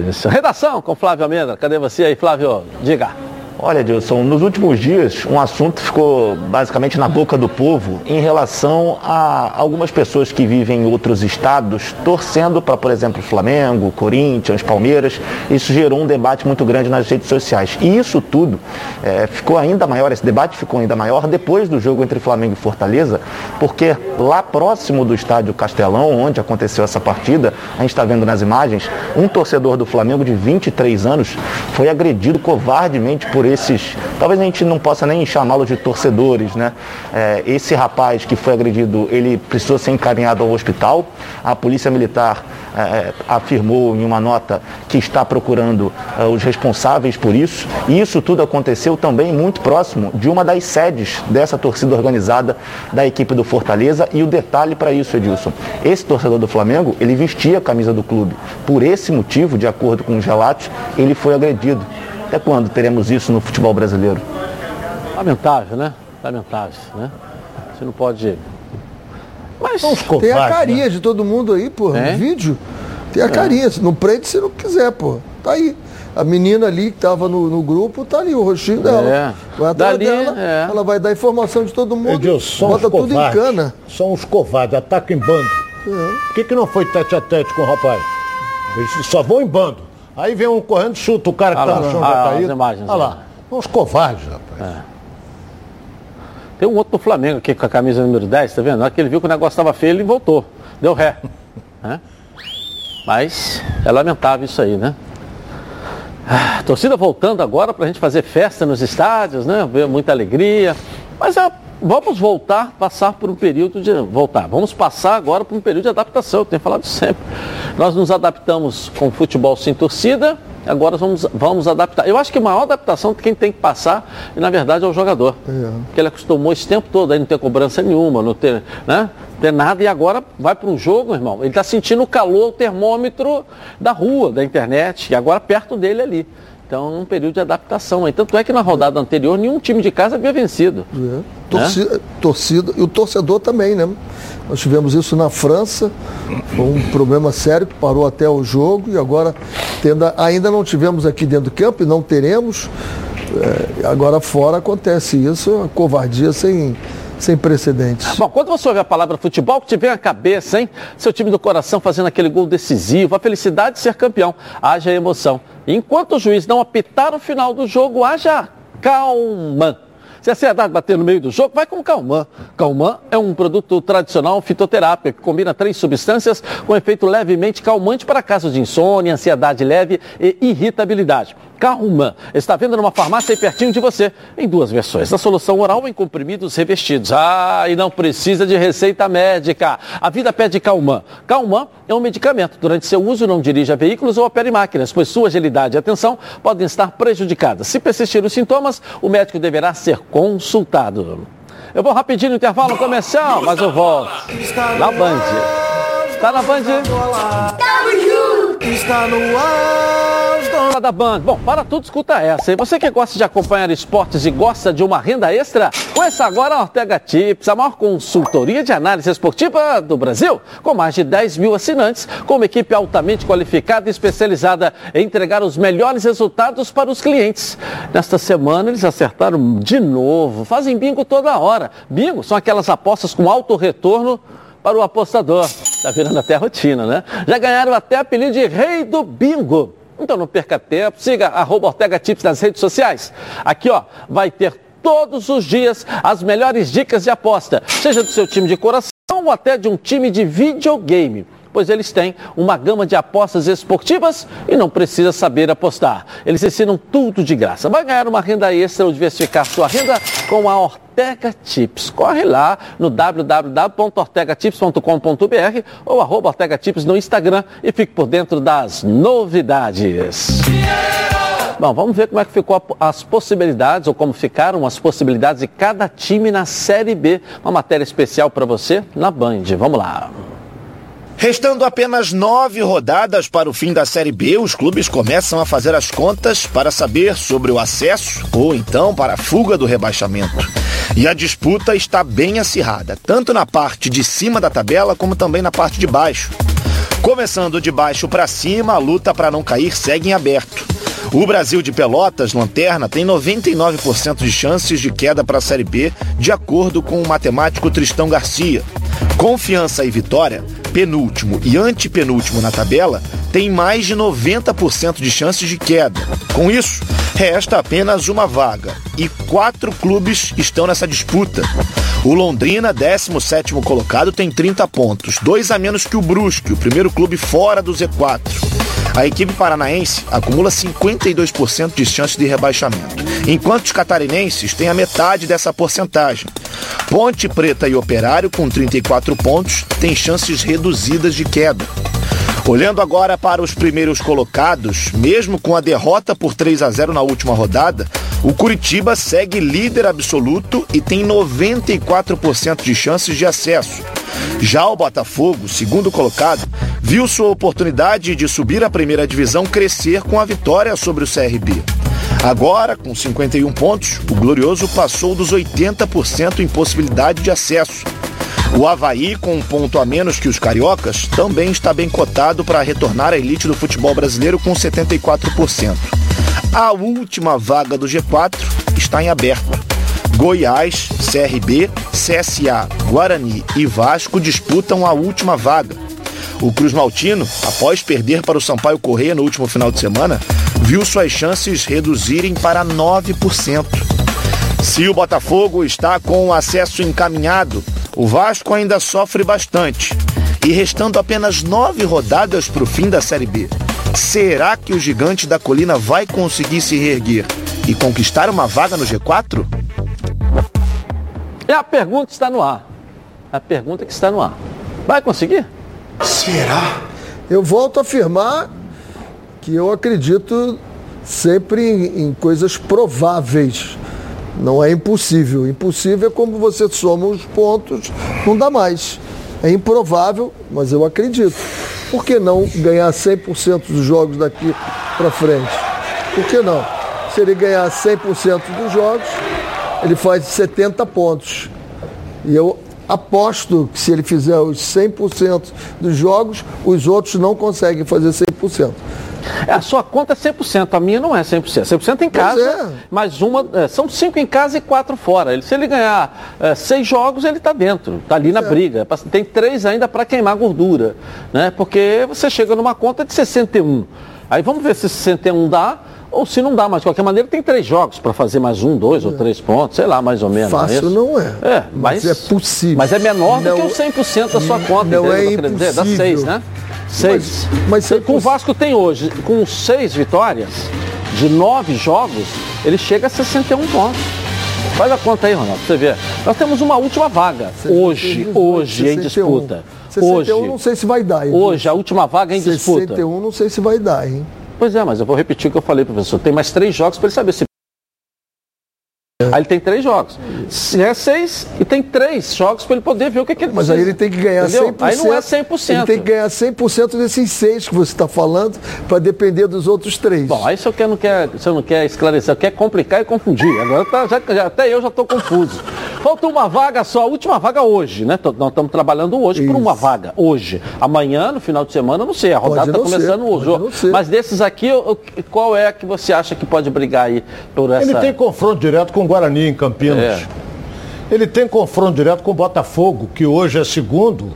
Isso. Redação com Flávio Almeida. Cadê você aí, Flávio? Diga. Olha, Dilson, nos últimos dias um assunto ficou basicamente na boca do povo em relação a algumas pessoas que vivem em outros estados torcendo para, por exemplo, Flamengo, Corinthians, Palmeiras. Isso gerou um debate muito grande nas redes sociais. E isso tudo é, ficou ainda maior, esse debate ficou ainda maior depois do jogo entre Flamengo e Fortaleza, porque lá próximo do estádio Castelão, onde aconteceu essa partida, a gente está vendo nas imagens, um torcedor do Flamengo de 23 anos foi agredido covardemente por esses, talvez a gente não possa nem chamá-los de torcedores, né? É, esse rapaz que foi agredido, ele precisou ser encaminhado ao hospital. A polícia militar é, afirmou em uma nota que está procurando é, os responsáveis por isso. E isso tudo aconteceu também muito próximo de uma das sedes dessa torcida organizada da equipe do Fortaleza. E o detalhe para isso, Edilson, esse torcedor do Flamengo, ele vestia a camisa do clube. Por esse motivo, de acordo com os relatos, ele foi agredido. Até quando teremos isso no futebol brasileiro? Lamentável, né? Lamentável, né? Você não pode. Mas tem a carinha né? de todo mundo aí, pô, É? no vídeo. Tem a É. carinha. Não prende se não quiser, pô. Tá aí. A menina ali que estava no, no grupo, tá ali, o rostinho dela. É. Vai atrás Dali, dela, é. ela vai dar informação de todo mundo, Edilson, são bota os tudo em covardes. cana. São os covardes, atacam em bando. Por que, que não foi tete a tete com o rapaz? Eles só vão em bando. Aí vem um correndo, chuta o cara que tá lá, no chão já as caído. imagens Olha lá. Os covardes, rapaz. Tem um outro do Flamengo aqui com a camisa número 10, tá vendo? Na hora que ele viu que o negócio estava feio, ele voltou. Deu ré. né? Mas é lamentável isso aí, né? Ah, torcida voltando agora para a gente fazer festa nos estádios, né? Ver muita alegria. Mas ah, vamos voltar, passar por um período de. Voltar. Vamos passar agora por um período de adaptação, eu tenho falado sempre. Nós nos adaptamos com o futebol sem torcida Agora vamos, vamos adaptar. Eu acho que a maior adaptação quem tem que passar, na verdade, é o jogador. É. Porque ele acostumou esse tempo todo, aí não ter cobrança nenhuma, não ter, né? ter nada, e agora vai para um jogo, irmão. Ele está sentindo o calor, o termômetro da rua, da internet, e agora perto dele ali. Então, um período de adaptação. Tanto é que na rodada anterior nenhum time de casa havia vencido. É. Né? Torcida, torcida, e o torcedor também, né? Nós tivemos isso na França, foi um problema sério que parou até o jogo e agora tenda, ainda não tivemos aqui dentro do campo e não teremos. É, agora fora acontece isso, a covardia sem, sem precedentes. Bom, quando você ouve a palavra futebol, que te vem a cabeça, hein? Seu time do coração fazendo aquele gol decisivo, a felicidade de ser campeão, haja emoção. Enquanto o juiz não apitar o final do jogo, haja calma. Se a ansiedade bater no meio do jogo, vai com Calman. Calman é um produto tradicional fitoterápico que combina três substâncias com efeito levemente calmante para casos de insônia, ansiedade leve e irritabilidade. Calman está vendo numa farmácia aí pertinho de você, em duas versões. A solução oral em comprimidos revestidos. Ah, e não precisa de receita médica. A vida pede Calman. Calman é um medicamento. Durante seu uso, não dirija veículos ou opere máquinas, pois sua agilidade e atenção podem estar prejudicadas. Se persistir os sintomas, o médico deverá ser consultado. Eu vou rapidinho no intervalo comercial, mas eu volto. Na Band. Está na Band? Está no ar! Da Band. Bom, para tudo, escuta essa. E você que gosta de acompanhar esportes e gosta de uma renda extra, conheça agora a Ortega Tips, a maior consultoria de análise esportiva do Brasil, com mais de 10 mil assinantes, com uma equipe altamente qualificada e especializada em entregar os melhores resultados para os clientes. Nesta semana, eles acertaram de novo, fazem bingo toda hora. Bingo são aquelas apostas com alto retorno para o apostador. Está virando até rotina, né? Já ganharam até apelido de Rei do Bingo. Então não perca tempo, siga arroba Ortega Tips nas redes sociais. Aqui ó, vai ter todos os dias as melhores dicas de aposta, seja do seu time de coração ou até de um time de videogame pois eles têm uma gama de apostas esportivas e não precisa saber apostar. Eles ensinam tudo de graça. Vai ganhar uma renda extra ou diversificar sua renda com a Ortega Tips. Corre lá no www.ortegatips.com.br ou arroba Ortega Tips no Instagram e fique por dentro das novidades. Bom, vamos ver como é que ficou as possibilidades, ou como ficaram as possibilidades de cada time na Série B. Uma matéria especial para você na Band. Vamos lá. Restando apenas nove rodadas para o fim da Série B, os clubes começam a fazer as contas para saber sobre o acesso ou então para a fuga do rebaixamento. E a disputa está bem acirrada, tanto na parte de cima da tabela como também na parte de baixo. Começando de baixo para cima, a luta para não cair segue em aberto. O Brasil de Pelotas, lanterna, tem 99% de chances de queda para a Série B, de acordo com o matemático Tristão Garcia. Confiança e Vitória penúltimo e antepenúltimo na tabela tem mais de 90% de chances de queda. Com isso, resta apenas uma vaga e quatro clubes estão nessa disputa. O Londrina, 17º colocado, tem 30 pontos, dois a menos que o Brusque, o primeiro clube fora do Z4. A equipe paranaense acumula 52% de chances de rebaixamento, enquanto os catarinenses têm a metade dessa porcentagem. Ponte Preta e Operário, com 34 pontos, têm chances reduzidas de queda. Olhando agora para os primeiros colocados, mesmo com a derrota por 3 a 0 na última rodada, o Curitiba segue líder absoluto e tem 94% de chances de acesso. Já o Botafogo, segundo colocado, viu sua oportunidade de subir à primeira divisão crescer com a vitória sobre o CRB. Agora, com 51 pontos, o Glorioso passou dos 80% em possibilidade de acesso. O Havaí, com um ponto a menos que os cariocas, também está bem cotado para retornar à elite do futebol brasileiro com 74%. A última vaga do G4 está em aberto. Goiás, CRB, CSA, Guarani e Vasco disputam a última vaga. O Cruz Maltino, após perder para o Sampaio Correia no último final de semana, viu suas chances reduzirem para 9%. Se o Botafogo está com o acesso encaminhado, o Vasco ainda sofre bastante. E restando apenas nove rodadas para o fim da Série B, será que o gigante da colina vai conseguir se reerguer e conquistar uma vaga no G4? É a pergunta que está no ar. A pergunta que está no ar. Vai conseguir? Será? Eu volto a afirmar que eu acredito sempre em, em coisas prováveis. Não é impossível. Impossível é como você soma os pontos, não dá mais. É improvável, mas eu acredito. Por que não ganhar 100% dos jogos daqui para frente? Por que não? Se ele ganhar 100% dos jogos, ele faz 70 pontos. E eu aposto que se ele fizer os 100% dos jogos, os outros não conseguem fazer 100%. É, a sua conta é 100%, a minha não é 100%. 100% em casa, é. mas uma. é, são cinco em casa e quatro fora. Ele, se ele ganhar é, seis jogos, ele está dentro, está ali na É. briga. Tem três ainda para queimar gordura, né? Porque você chega numa conta de 61. Aí vamos ver se 61 dá ou se não dá, mas de qualquer maneira tem três jogos para fazer mais um, dois ou três pontos, sei lá, mais ou menos. Fácil isso? não é. É, mas, Mas é possível. Mas é menor do Não- que o 100% da sua conta, não entendeu? é quero dizer? Dá impossível. seis, né? Seis. Mas com o Vasco tem hoje, com seis vitórias, de nove jogos, ele chega a 61 pontos. Faz a conta aí, Ronaldo, pra você ver. Nós temos uma última vaga hoje, hoje em 61. disputa. 61 Hoje, não sei se vai dar. hein? hoje, a última vaga em disputa. 61 não sei se vai dar, hein? Pois é, mas eu vou repetir o que eu falei, professor. Tem mais três jogos para ele saber se. Aí ele tem três jogos. Se é seis, e tem três jogos para ele poder ver o que, que ele Mas precisa. aí ele tem que ganhar Entendeu? 100%. Aí não é 100%. Ele tem que ganhar 100% desses seis que você está falando para depender dos outros três. Bom, aí senhor, quer, não quer, o senhor não quer esclarecer, quer complicar e confundir. Agora tá, já, já- até eu já estou confuso. Falta uma vaga só, a última vaga hoje, né? Tô- Nós estamos trabalhando hoje por uma vaga, hoje. Amanhã, no final de semana, eu não sei, a rodada está começando ser. Mas desses aqui, eu- eu- qual é que você acha que pode brigar aí por essa... Ele tem confronto direto com o Guarani em Campinas. É. Ele tem confronto direto com o Botafogo, que hoje é segundo,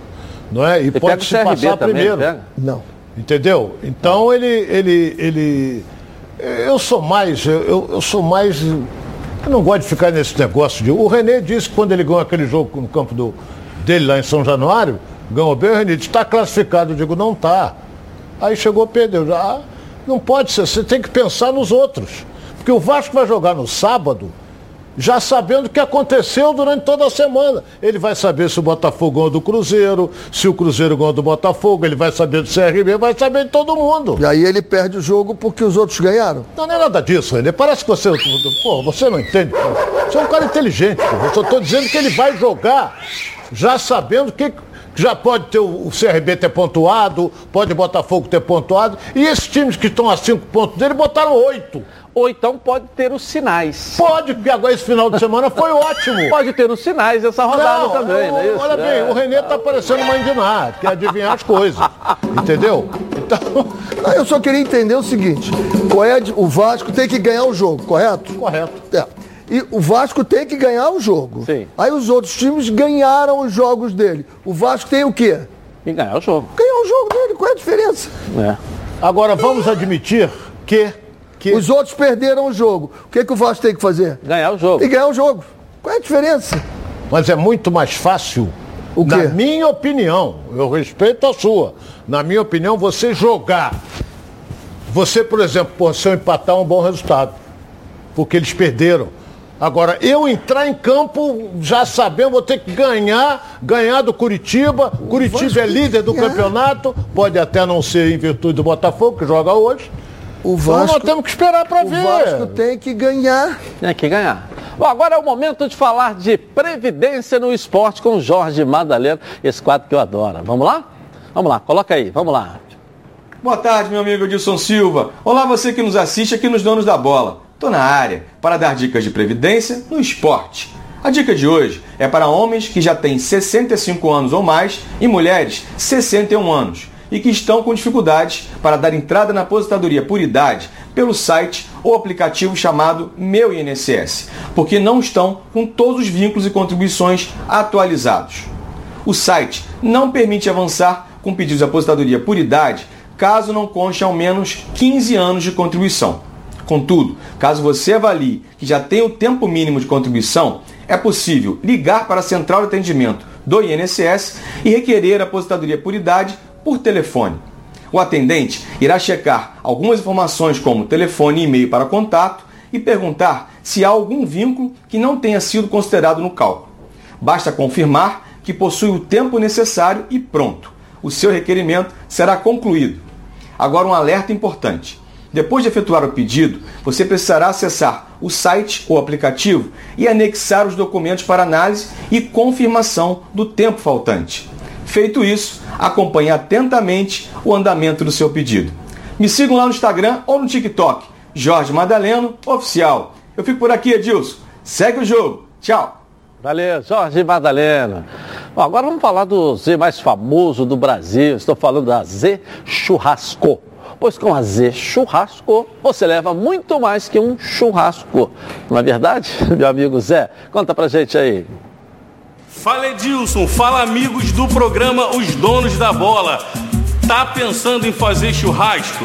não é? E Ele pode se CRB passar também, primeiro. pega? Não. Entendeu? Então ele, ele, ele. Eu sou mais. Eu, eu- sou mais. Eu não gosto de ficar nesse negócio de. O René disse que quando ele ganhou aquele jogo no campo do, dele lá em São Januário, ganhou bem, o René disse, está classificado. Eu digo, não está. Aí chegou, perdeu. Já, ah, não pode ser, você tem que pensar nos outros. Porque o Vasco vai jogar no sábado, já sabendo o que aconteceu durante toda a semana. Ele vai saber se o Botafogo ganhou do Cruzeiro, se o Cruzeiro ganhou do Botafogo, ele vai saber do CRB, vai saber de todo mundo. E aí ele perde o jogo porque os outros ganharam. Não, não é nada disso, René. Parece que você. Pô, você não entende. pô. Você é um cara inteligente, pô. Eu só estou dizendo que ele vai jogar já sabendo que. Já pode ter o o CRB ter pontuado, pode o Botafogo ter pontuado. E esses times que estão a cinco pontos dele botaram oito. Ou então pode ter os sinais. Pode, porque agora esse final de semana foi ótimo. Pode ter os sinais essa rodada Não, também, não é isso? Olha bem, É. o Renê tá parecendo uma indiná, quer adivinhar as coisas. Entendeu? Então, eu só queria entender o seguinte: é o Vasco tem que ganhar o jogo, correto? correto. É. E o Vasco tem que ganhar o jogo. Sim. Aí os outros times ganharam os jogos dele. O Vasco tem o quê? E ganhar o jogo. Ganhar o jogo dele, qual é a diferença? É. Agora vamos admitir que. Que... Os outros perderam o jogo. O que, que o Vasco tem que fazer? Ganhar o jogo. Que ganhar o jogo. Qual é a diferença? Mas é muito mais fácil, O quê? na minha opinião, eu respeito a sua, na minha opinião, você jogar. Você, por exemplo, pô, se eu empatar é um bom resultado, porque eles perderam. Agora, eu entrar em campo já sabendo, vou ter que ganhar, ganhar do Curitiba. Curitiba é líder do campeonato, pode até não ser em virtude do Botafogo, que joga hoje. O Então nós Vasco, temos que esperar para o ver. Vasco tem que ganhar. Tem que ganhar. Bom, agora é o momento de falar de previdência no esporte com o Jorge Madalena, esse quadro que eu adoro. Vamos lá? Vamos lá, coloca aí, vamos lá. Boa tarde, meu amigo Edilson Silva. Olá, você que nos assiste aqui nos Donos da Bola. Tô na área para dar dicas de previdência no esporte. A dica de hoje é para homens que já têm 65 anos ou mais e mulheres 61 anos e que estão com dificuldades para dar entrada na aposentadoria por idade pelo site ou aplicativo chamado Meu INSS, porque não estão com todos os vínculos e contribuições atualizados. O site não permite avançar com pedidos de aposentadoria por idade caso não conste ao menos 15 anos de contribuição. Contudo, caso você avalie que já tem o tempo mínimo de contribuição, é possível ligar para a central de atendimento do INSS e requerer a aposentadoria por idade por telefone. O atendente irá checar algumas informações como telefone e e-mail para contato e perguntar se há algum vínculo que não tenha sido considerado no cálculo. Basta confirmar que possui o tempo necessário e pronto. O seu requerimento será concluído. Agora um alerta importante. Depois de efetuar o pedido, você precisará acessar o site ou aplicativo e anexar os documentos para análise e confirmação do tempo faltante. Feito isso, acompanhe atentamente o andamento do seu pedido. Me sigam lá no Instagram ou no TikTok, Jorge Madaleno Oficial. Eu fico por aqui, Edilson. Segue o jogo. Tchau. Valeu, Jorge Madalena. Bom, agora vamos falar do Z mais famoso do Brasil. Estou falando da Z Churrasco pois com a Z Churrasco você leva muito mais que um churrasco. Não é verdade, meu amigo Zé? Conta pra gente aí. Fala Edilson, fala amigos do programa Os Donos da Bola. Tá pensando em fazer churrasco?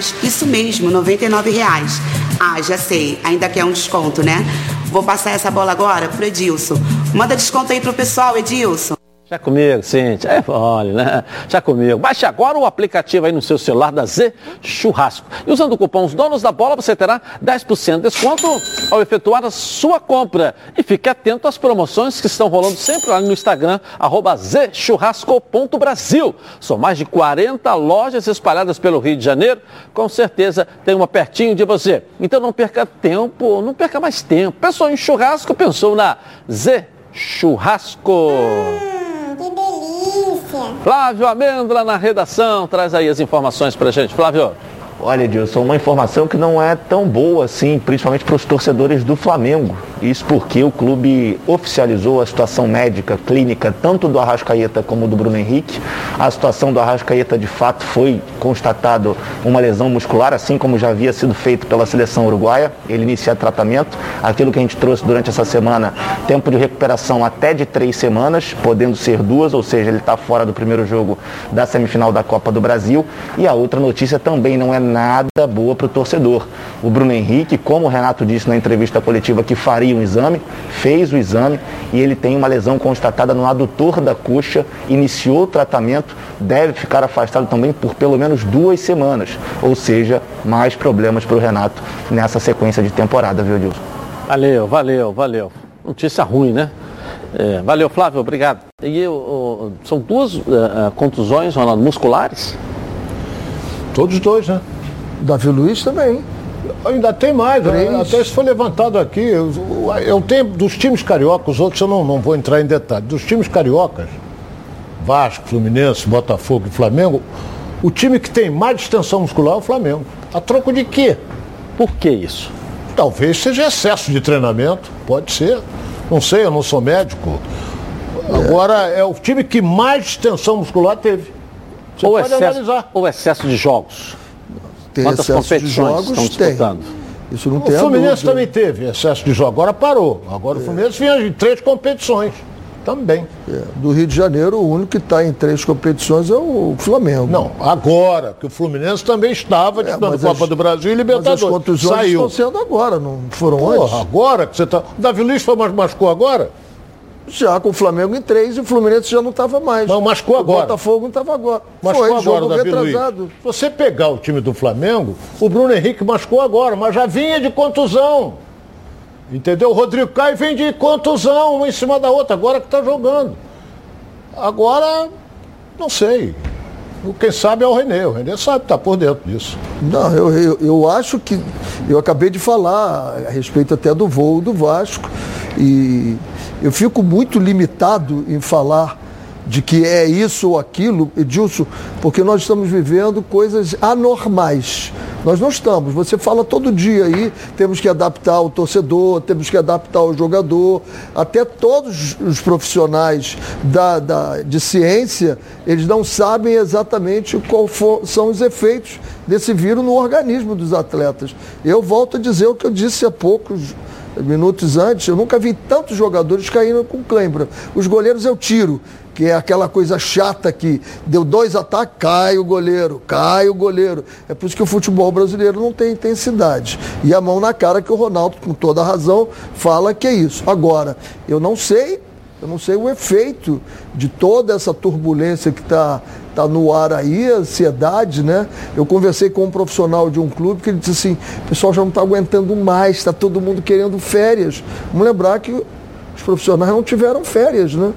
reais. Isso mesmo, R$ reais. Ah, já sei, ainda quer um desconto, né? Vou passar essa bola agora pro Edilson. Manda desconto aí pro pessoal, Edilson. Já comigo, Cintia. É, olha, né? Já comigo. Baixe agora o aplicativo aí no seu celular da Z Churrasco. E usando o cupom Os Donos da Bola, você terá 10% de desconto ao efetuar a sua compra. E fique atento às promoções que estão rolando sempre lá no Instagram, arroba zchurrasco.brasil. São mais de 40 lojas espalhadas pelo Rio de Janeiro. Com certeza tem uma pertinho de você. Então não perca tempo, não perca mais tempo. Pensou em churrasco, pensou na Z Churrasco. Flávio Amêndola na redação, traz aí as informações pra gente. Flávio. Olha, Edilson, uma informação que não é tão boa assim, principalmente para os torcedores do Flamengo. Isso porque o clube oficializou a situação médica, clínica, tanto do Arrascaeta como do Bruno Henrique. A situação do Arrascaeta, de fato, foi constatado uma lesão muscular, assim como já havia sido feito pela seleção uruguaia. Ele inicia tratamento. Aquilo que a gente trouxe durante essa semana, tempo de recuperação até de três semanas, podendo ser duas, ou seja, ele está fora do primeiro jogo da semifinal da Copa do Brasil. E a outra notícia também não é nada boa para o torcedor. O Bruno Henrique, como o Renato disse na entrevista coletiva que faria um exame, fez o exame e ele tem uma lesão constatada no adutor da coxa, iniciou o tratamento, deve ficar afastado também por pelo menos duas semanas. Ou seja, mais problemas para o Renato nessa sequência de temporada, viu, Dilson? Valeu, valeu, valeu. Notícia ruim, né? É, valeu, Flávio, obrigado. E são duas uh, contusões Ronaldo, musculares? Todos dois, né? Davi Luiz também. Ainda tem mais, né? até isso foi levantado aqui. Eu, eu tenho dos times cariocas, os outros eu não, não vou entrar em detalhe. Dos times cariocas, Vasco, Fluminense, Botafogo e Flamengo, o time que tem mais distensão muscular é o Flamengo. A troco de quê? Por que isso? Talvez seja excesso de treinamento, pode ser. Não sei, eu não sou médico. Agora é o time que mais distensão muscular teve. Você ou, excesso, analisar. ou excesso de jogos. Tem Quantas competições de jogos, estão disputando? Tem. Isso não o tem O Fluminense também teve excesso de jogos, agora parou. Agora é. o Fluminense vinha em três competições. Também. É. Do Rio de Janeiro, o único que está em três competições é o Flamengo. Não, agora, que o Fluminense também estava disputando é, Copa as, do Brasil e Libertadores. Mas as contusões Saiu. estão sendo agora, não foram Porra, antes? agora que você está. O Davi Luiz foi machucou agora? Já com o Flamengo em três e o Fluminense já não estava mais. Não, machucou agora. O Botafogo não estava agora. Machucou Foi, agora, jogo Davi retrasado. Luiz. Se você pegar o time do Flamengo, o Bruno Henrique machucou agora, mas já vinha de contusão. Entendeu? O Rodrigo Caio vem de contusão, uma em cima da outra, agora que está jogando. Agora, não sei. Quem sabe é o Renê. O Renê sabe, está por dentro disso. Não, eu, eu, eu, acho que. Eu acabei de falar a respeito até do voo do Vasco. E eu fico muito limitado em falar de que é isso ou aquilo, Edilson, porque nós estamos vivendo coisas anormais. Nós não estamos. Você fala todo dia aí, temos que adaptar o torcedor, temos que adaptar o jogador. Até todos os profissionais da, da de ciência, eles não sabem exatamente for, são os efeitos desse vírus no organismo dos atletas. Eu volto a dizer o que eu disse há poucos minutos antes, eu nunca vi tantos jogadores caindo com cãibra. Os goleiros eu tiro, que é aquela coisa chata que deu dois ataques, cai o goleiro, cai o goleiro. É por isso que o futebol brasileiro não tem intensidade. E a mão na cara que o Ronaldo, com toda razão, fala que é isso. Agora, eu não sei, eu não sei o efeito de toda essa turbulência que está tá no ar aí, ansiedade, né? Eu conversei com um profissional de um clube que ele disse assim, o pessoal já não está aguentando mais, está todo mundo querendo férias. Vamos lembrar que os profissionais não tiveram férias, né?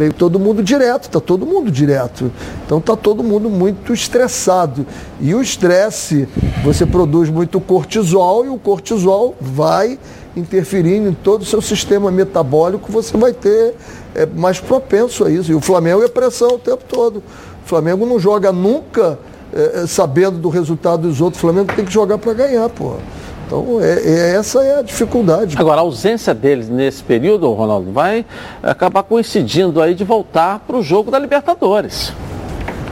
Veio todo mundo direto, está todo mundo direto. Então está todo mundo muito estressado. E o estresse, você produz muito cortisol e o cortisol vai interferindo em todo o seu sistema metabólico, você vai ter é, mais propenso a isso. E o Flamengo é pressão o tempo todo. O Flamengo não joga nunca é, sabendo do resultado dos outros. O Flamengo tem que jogar para ganhar, pô. Então, é, é, essa é a dificuldade. Agora, a ausência deles nesse período, Ronaldo, vai acabar coincidindo aí de voltar para o jogo da Libertadores.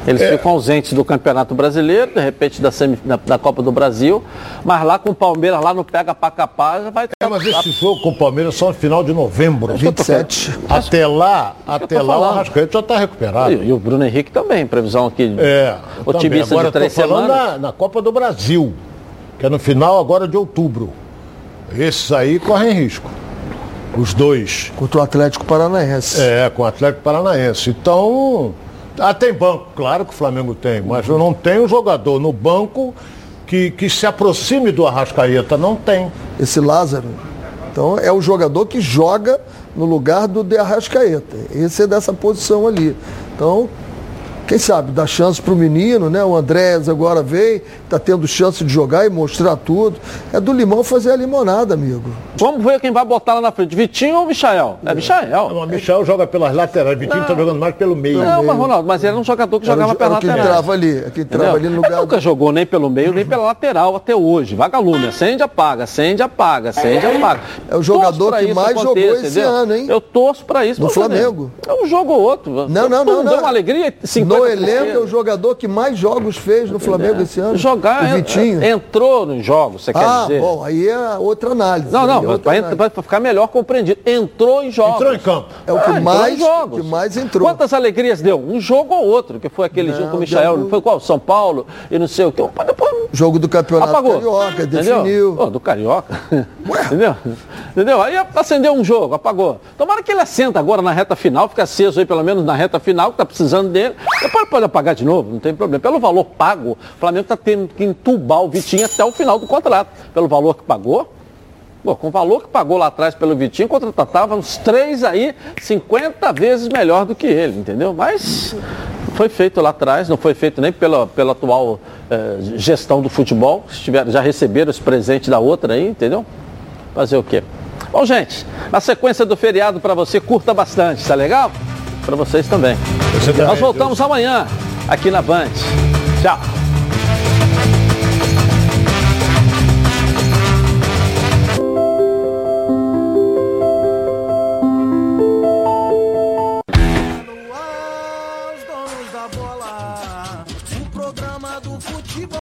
Eles é. ficam ausentes do Campeonato Brasileiro, de repente da, semi, da, da, Copa do Brasil, mas lá com o Palmeiras, lá no Pega pra Capaz, vai É, mas esse jogo com o Palmeiras é só no final de novembro. 27. Até lá, até lá o Arrascaeta já está recuperado. E, e, o Bruno Henrique também, previsão aqui é, otimista Agora, de três semanas. Na, na Copa do Brasil que é no final agora de outubro. Esses aí correm risco. Os dois. Contra o Atlético Paranaense. É, com o Atlético Paranaense. Então, ah, tem banco, claro que o Flamengo tem, mas eu não tenho um jogador no banco que, que se aproxime do Arrascaeta, não tem. Esse Lázaro, então é o jogador que joga no lugar do de Arrascaeta. Esse é dessa posição ali. Então, quem sabe, dar chance para o menino, né? O Andrés agora veio, está tendo chance de jogar e mostrar tudo. É do limão fazer a limonada, amigo. Vamos ver quem vai botar lá na frente, Vitinho ou Michael? É, Michael. Não, Michael joga pelas laterais, Vitinho está jogando mais pelo meio. Não, mas Ronaldo, mas ele era um jogador que jogava pela lateral. Quem trava ali, quem trava ali no lugar. Ele nunca jogou nem pelo meio, nem pela lateral até hoje. Vagalume, acende, apaga, acende, apaga, acende, apaga. É o jogador que mais jogou esse entendeu? ano, hein? Eu torço para isso. No Flamengo. É um jogo ou outro. Não, não, não. Deu uma alegria, 50 no elenco é o jogador que mais jogos fez no Flamengo esse ano. Jogar, o Vitinho. entrou nos jogos, você quer ah, dizer? Ah, bom, aí é outra análise. Não, não, é para ficar melhor compreendido. Entrou em jogos. Entrou em campo. É o que, ah, mais, jogos. que mais entrou. Quantas alegrias deu? Um jogo ou outro, que foi aquele não, jogo com o Michel, não foi qual? São Paulo e não sei o que. Depois... Jogo do Campeonato Apagou. Carioca, definiu. Oh, do Carioca. Entendeu? Entendeu? Aí acendeu um jogo, apagou. Tomara que ele assenta agora na reta final, fica aceso aí pelo menos na reta final, que está precisando dele. Depois pode apagar de novo, não tem problema. Pelo valor pago, o Flamengo está tendo que entubar o Vitinho até o final do contrato. Pelo valor que pagou. Pô, com o valor que pagou lá atrás pelo Vitinho, contratava uns três aí, 50 vezes melhor do que ele, entendeu? Mas foi feito lá atrás, não foi feito nem pela, pela atual eh, gestão do futebol. Estiver, já receberam esse presente da outra aí, entendeu? Fazer o quê? Bom, gente, na sequência do feriado para você, curta bastante, tá legal? Para vocês também. Nós voltamos amanhã aqui na Band. Tchau.